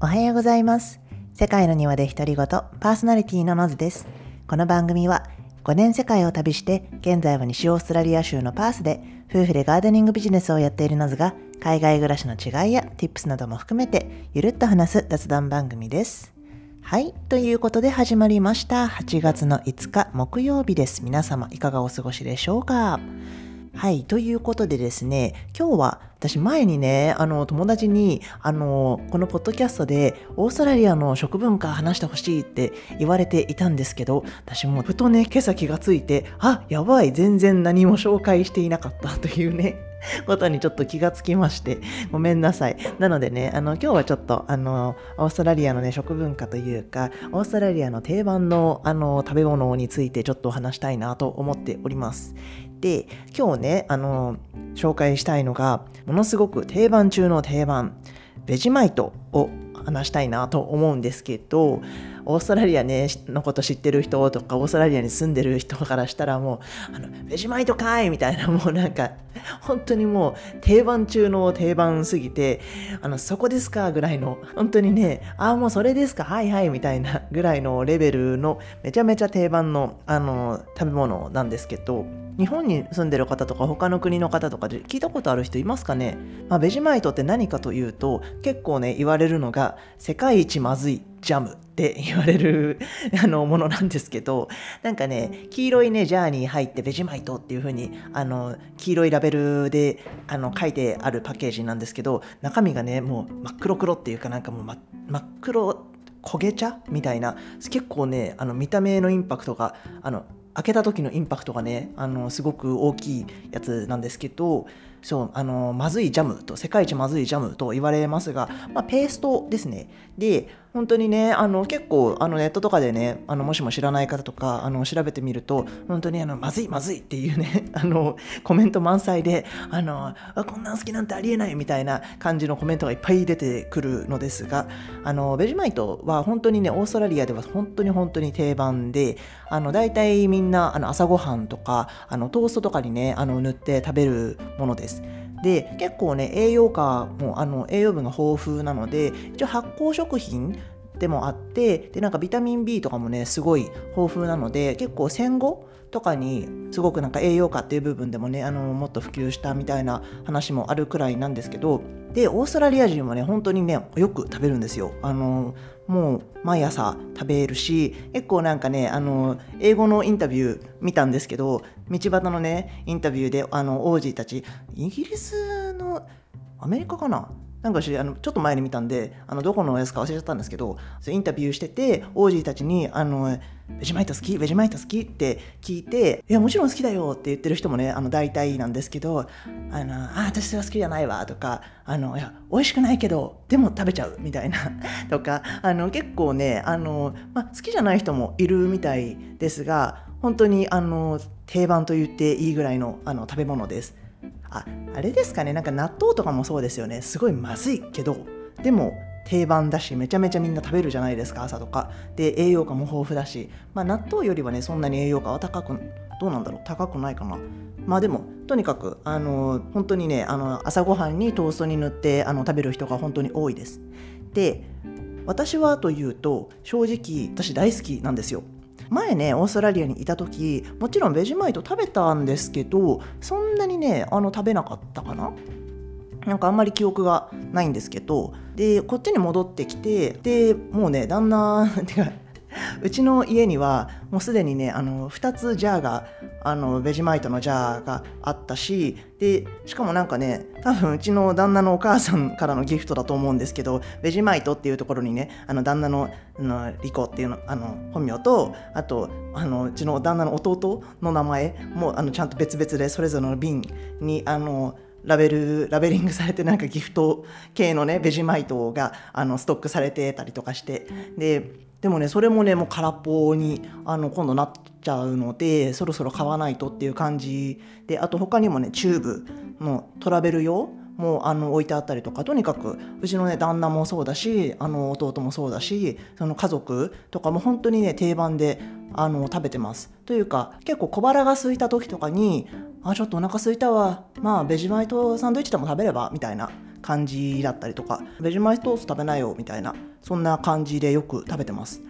おはようございます。世界の庭で独り言、パーソナリティのノズです。この番組は5年世界を旅して、現在は西オーストラリア州のパースで夫婦でガーデニングビジネスをやっているノズが、海外暮らしの違いや Tips なども含めて、ゆるっと話す雑談番組です。はい。ということで始まりました。8月の5日木曜日です。皆様いかがお過ごしでしょうか？はい。ということでですね、今日は私前にね、あの友達に、あの、このポッドキャストでオーストラリアの食文化話してほしいって言われていたんですけど、私もふとね、今朝気がついて、あ、やばい、全然何も紹介していなかった というね、ことにちょっと気がつきまして、ごめんなさい。なのでね、あの、今日はちょっと、あの、オーストラリアのね、食文化というか、オーストラリアの定番の、あの、食べ物についてちょっとお話したいなと思っております。で、今日ね、あの、紹介したいのが、ものすごく定番中の定番、ベジマイトを話したいなと思うんですけど、オーストラリアね、のこと知ってる人とか、オーストラリアに住んでる人からしたらもう、あの、ベジマイトかいみたいな、もうなんか、本当にもう定番中の定番すぎて、あの、そこですかぐらいの、本当にね、ああ、もうそれですか？はいはいみたいなぐらいのレベルの、めちゃめちゃ定番の、あの、食べ物なんですけど、日本に住んでる方とか他の国の方とかで聞いたことある人いますかね、まあ、ベジマイトって何かというと結構ね言われるのが世界一まずいジャム。って言われる あのものなんですけどなんかね黄色いねジャーに入ってベジマイトっていう風にあの黄色いラベルであの書いてあるパッケージなんですけど中身がねもう真っ黒黒っていうかなんかもう、ま、真っ黒焦げ茶みたいな結構ねあの見た目のインパクトがあの開けた時のインパクトがねあのすごく大きいやつなんですけどそうあのまずいジャムと世界一まずいジャムと言われますが、まあ、ペーストですねで本当にねあの結構あのネットとかでねあのもしも知らない方とかあの調べてみると本当にあのまずいまずいっていうね あのコメント満載であのあこんなん好きなんてありえないみたいな感じのコメントがいっぱい出てくるのですがあのベジマイトは本当にねオーストラリアでは本当に本当に定番であの大体みんなあの朝ごはんとかあのトーストとかにねあの塗って食べるものです。で結構ね栄養価もあの栄養分が豊富なので一応発酵食品でもあってでなんかビタミン B とかもねすごい豊富なので結構戦後とかにすごくなんか栄養価っていう部分でもねあのもっと普及したみたいな話もあるくらいなんですけどでオーストラリア人はね本当にねよく食べるんですよ。あのもう毎朝食べるし結構なんかねあの英語のインタビュー見たんですけど道端のねインタビューであの王子たちイギリスのアメリカかな？なんかしあのちょっと前に見たんであのどこのやつか忘れちゃったんですけどインタビューしてて王子たちにあの「ベジマイト好き？ベジマイト好き?」って聞いて「いやもちろん好きだよ」って言ってる人もねあの大体なんですけど「あのあ私は好きじゃないわ」とか「あのいや美味しくないけどでも食べちゃう」みたいな とかあの結構ねあの、まあ、好きじゃない人もいるみたいですが本当にあの定番と言っていいぐらいのあの食べ物です。ああれですかね。なんか納豆とかもそうですよね。すごいまずいけどでも定番だしめちゃめちゃみんな食べるじゃないですか朝とか。で栄養価も豊富だし、まあ、納豆よりはねそんなに栄養価は高くどうなんだろう。高くないかな。まあでもとにかくあの本当にねあの朝ごはんにトーストに塗ってあの食べる人が本当に多いです。で私はというと正直私大好きなんですよ。前ねオーストラリアにいた時もちろんベジマイト食べたんですけどそんなにねあの食べなかったかな。なんかあんまり記憶がないんですけどでこっちに戻ってきてでもうね旦那 てかうちの家にはもうすでにねあの2つジャーがあのベジマイトのジャーがあったしでしかもなんかね多分うちの旦那のお母さんからのギフトだと思うんですけどベジマイトっていうところにねあの旦那のあのリコっていうのあの本名とあとあのうちの旦那の弟の名前もあのちゃんと別々でそれぞれの瓶にあのラベルラベリングされてなんかギフト系のねベジマイトがあのストックされてたりとかしてででもねそれもねもう空っぽにあの今度なっちゃうのでそろそろ買わないとっていう感じであと他にもねチューブのトラベル用もあの置いてあったりとかとにかくうちのね旦那もそうだしあの弟もそうだしその家族とかも本当にね定番であの食べてます。というか結構小腹が空いた時とかにあちょっとお腹空いたわ。まあベジマイトサンドイッチでも食べればみたいな。感じだったりとかベジマイトースト食べなよみたいなそんな感じでよく食べてます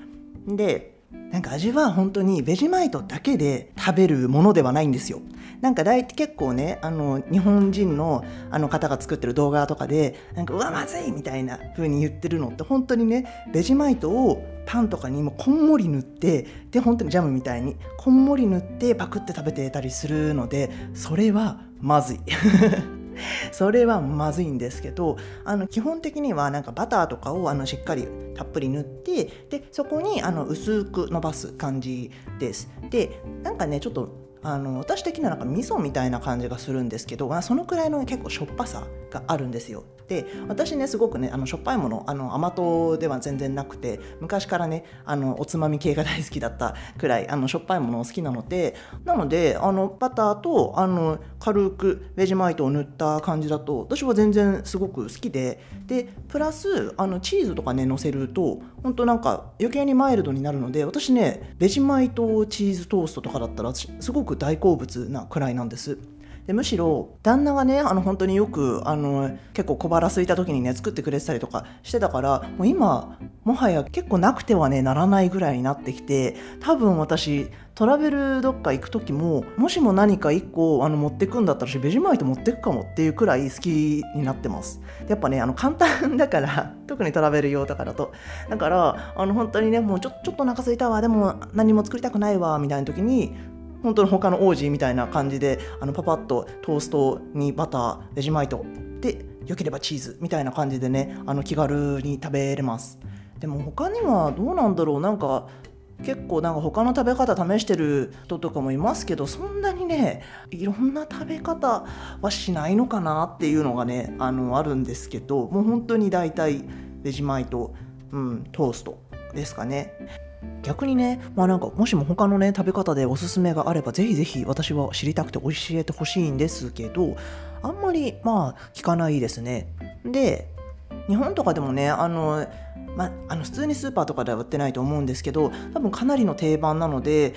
でなんか味は本当にベジマイトだけで食べるものではないんですよ。なんか大体結構ねあの日本人のあの方が作ってる動画とかでなんかうわまずいみたいな風に言ってるのって本当にねベジマイトをパンとかにもこんもり塗ってで本当にジャムみたいにこんもり塗ってパクって食べてたりするのでそれはまずい。それはまずいんですけどあの基本的にはなんかバターとかをあのしっかりたっぷり塗ってでそこにあの薄く伸ばす感じです。でなんかねちょっとあの私的にはなんか味噌みたいな感じがするんですけど、まあ、そのくらいの結構しょっぱさがあるんですよ。で私ねすごくねあのしょっぱいものあの甘党では全然なくて昔からねあのおつまみ系が大好きだったくらいあのしょっぱいものを好きなのでなのであのバターとあの軽くベジマイトを塗った感じだと私は全然すごく好きででプラスあのチーズとかねのせると本当なんか余計にマイルドになるので私ねベジマイトチーズトーストとかだったらすごく大好物なくらいなんです。でむしろ旦那がねあの本当によくあの結構小腹空いた時にね作ってくれてたりとかしてたからもう今もはや結構なくてはねならないぐらいになってきて多分私トラベルどっか行く時ももしも何か1個あの持ってくんだったらベジマイト持ってくかもっていうくらい好きになってます。やっぱねあの簡単だから特にトラベル用とかだと。だからあの本当にねもうちょちょっとお腹空いたわでも何も作りたくないわみたいな時に本当に他の王子みたいな感じであのパパッとトーストにバターベジマイトで良ければチーズみたいな感じでねあの気軽に食べれます。でも他にはどうなんだろう。なんか結構なんか他の食べ方試してる人とかもいますけどそんなにねいろんな食べ方はしないのかなっていうのがねあのあるんですけどもう本当に大体ベジマイト、うん、トーストですかね。逆にね、まあなんかもしも他のね食べ方でおすすめがあればぜひぜひ私は知りたくて教えてほしいんですけどあんまりまあ聞かないですね。で日本とかでもねあのまあの普通にスーパーとかでは売ってないと思うんですけど多分かなりの定番なので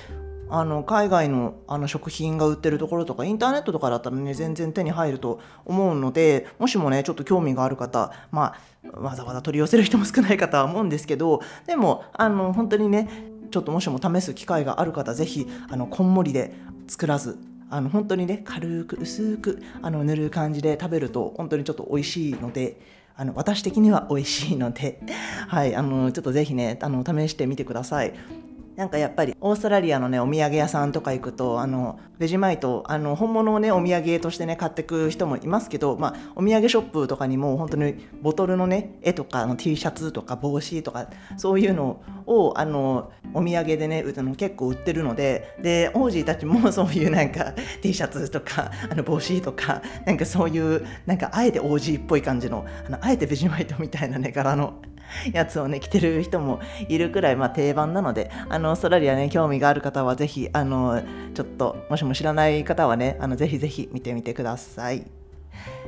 あの海外のあの食品が売ってるところとかインターネットとかだったらね全然手に入ると思うのでもしもねちょっと興味がある方まあわざわざ取り寄せる人も少ないかとは思うんですけどでもあの本当にねちょっともしも試す機会がある方是非あのこんもりで作らずあの本当にね軽く薄くあの塗る感じで食べると本当にちょっと美味しいのであの私的には美味しいので、はい、あのちょっとぜひねあの試してみてください。なんかやっぱりオーストラリアのねお土産屋さんとか行くとあのベジマイトあの本物をねお土産としてね買ってく人もいますけど、まあ、お土産ショップとかにも本当にボトルのね絵とかの T シャツとか帽子とかそういうのをあのお土産でね結構売ってるのでで王子たちも そういうなんか T シャツとかあの帽子とかなんかそういうなんかあえて王子っぽい感じのあのあえてベジマイトみたいなね柄の やつをね着てる人もいるくらい、まあ、定番なのであのオーストラリアね興味がある方はぜひあのちょっともしも知らない方はねあのぜひぜひ見てみてください。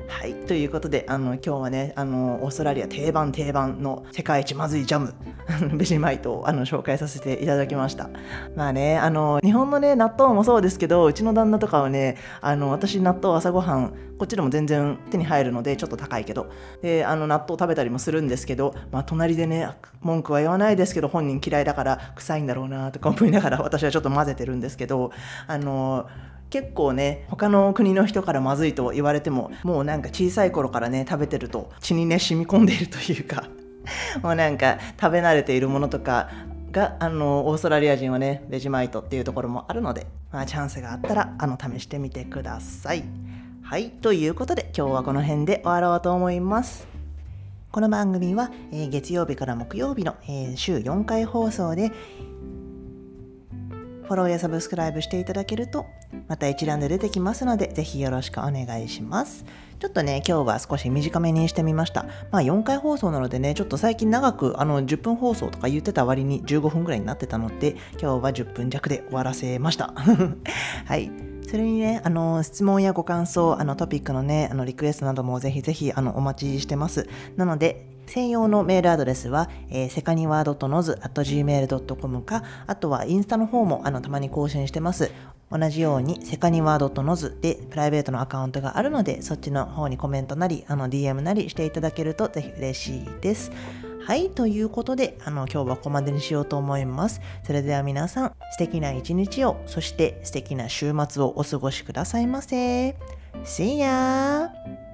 はい、ということで、あの、今日はね、あの、オーストラリア定番定番の世界一まずいジャム、ベジマイトをあの紹介させていただきました。まあね、あの、日本のね、納豆もそうですけど、うちの旦那とかはね、あの、私納豆朝ごはん、こっちでも全然手に入るので、ちょっと高いけど、で、あの、納豆食べたりもするんですけど、まあ、隣でね、文句は言わないですけど、本人嫌いだから臭いんだろうなとか思いながら私はちょっと混ぜてるんですけど、あの、結構ね他の国の人からまずいと言われてももうなんか小さい頃からね食べてると血にね染み込んでいるというか もうなんか食べ慣れているものとかがあのオーストラリア人はねベジマイトっていうところもあるので、まあ、チャンスがあったらあの試してみてください。はいということで今日はこの辺で終わろうと思います。この番組は、えー、月曜日から木曜日の、えー、週4回放送でフォローやサブスクライブしていただけるとまた一覧で出てきますのでぜひよろしくお願いします。ちょっとね今日は少し短めにしてみました。まあ4回放送なのでねちょっと最近長くあの10分放送とか言ってた割に15分ぐらいになってたので今日は10分弱で終わらせました。はい。それにね、あの、質問やご感想、あの、トピックのね、あの、リクエストなどもぜひぜひ、あの、お待ちしてます。なので、専用のメールアドレスは、えー、セカニワードとノズ at gmail.com か、あとはインスタの方もあのたまに更新してます。同じようにセカニワードとノズでプライベートのアカウントがあるので、そっちの方にコメントなり、あの DM なりしていただけるとぜひ嬉しいです。はい、ということで、あの、今日はここまでにしようと思います。それでは皆さん、素敵な一日を、そして素敵な週末をお過ごしくださいませ。See ya!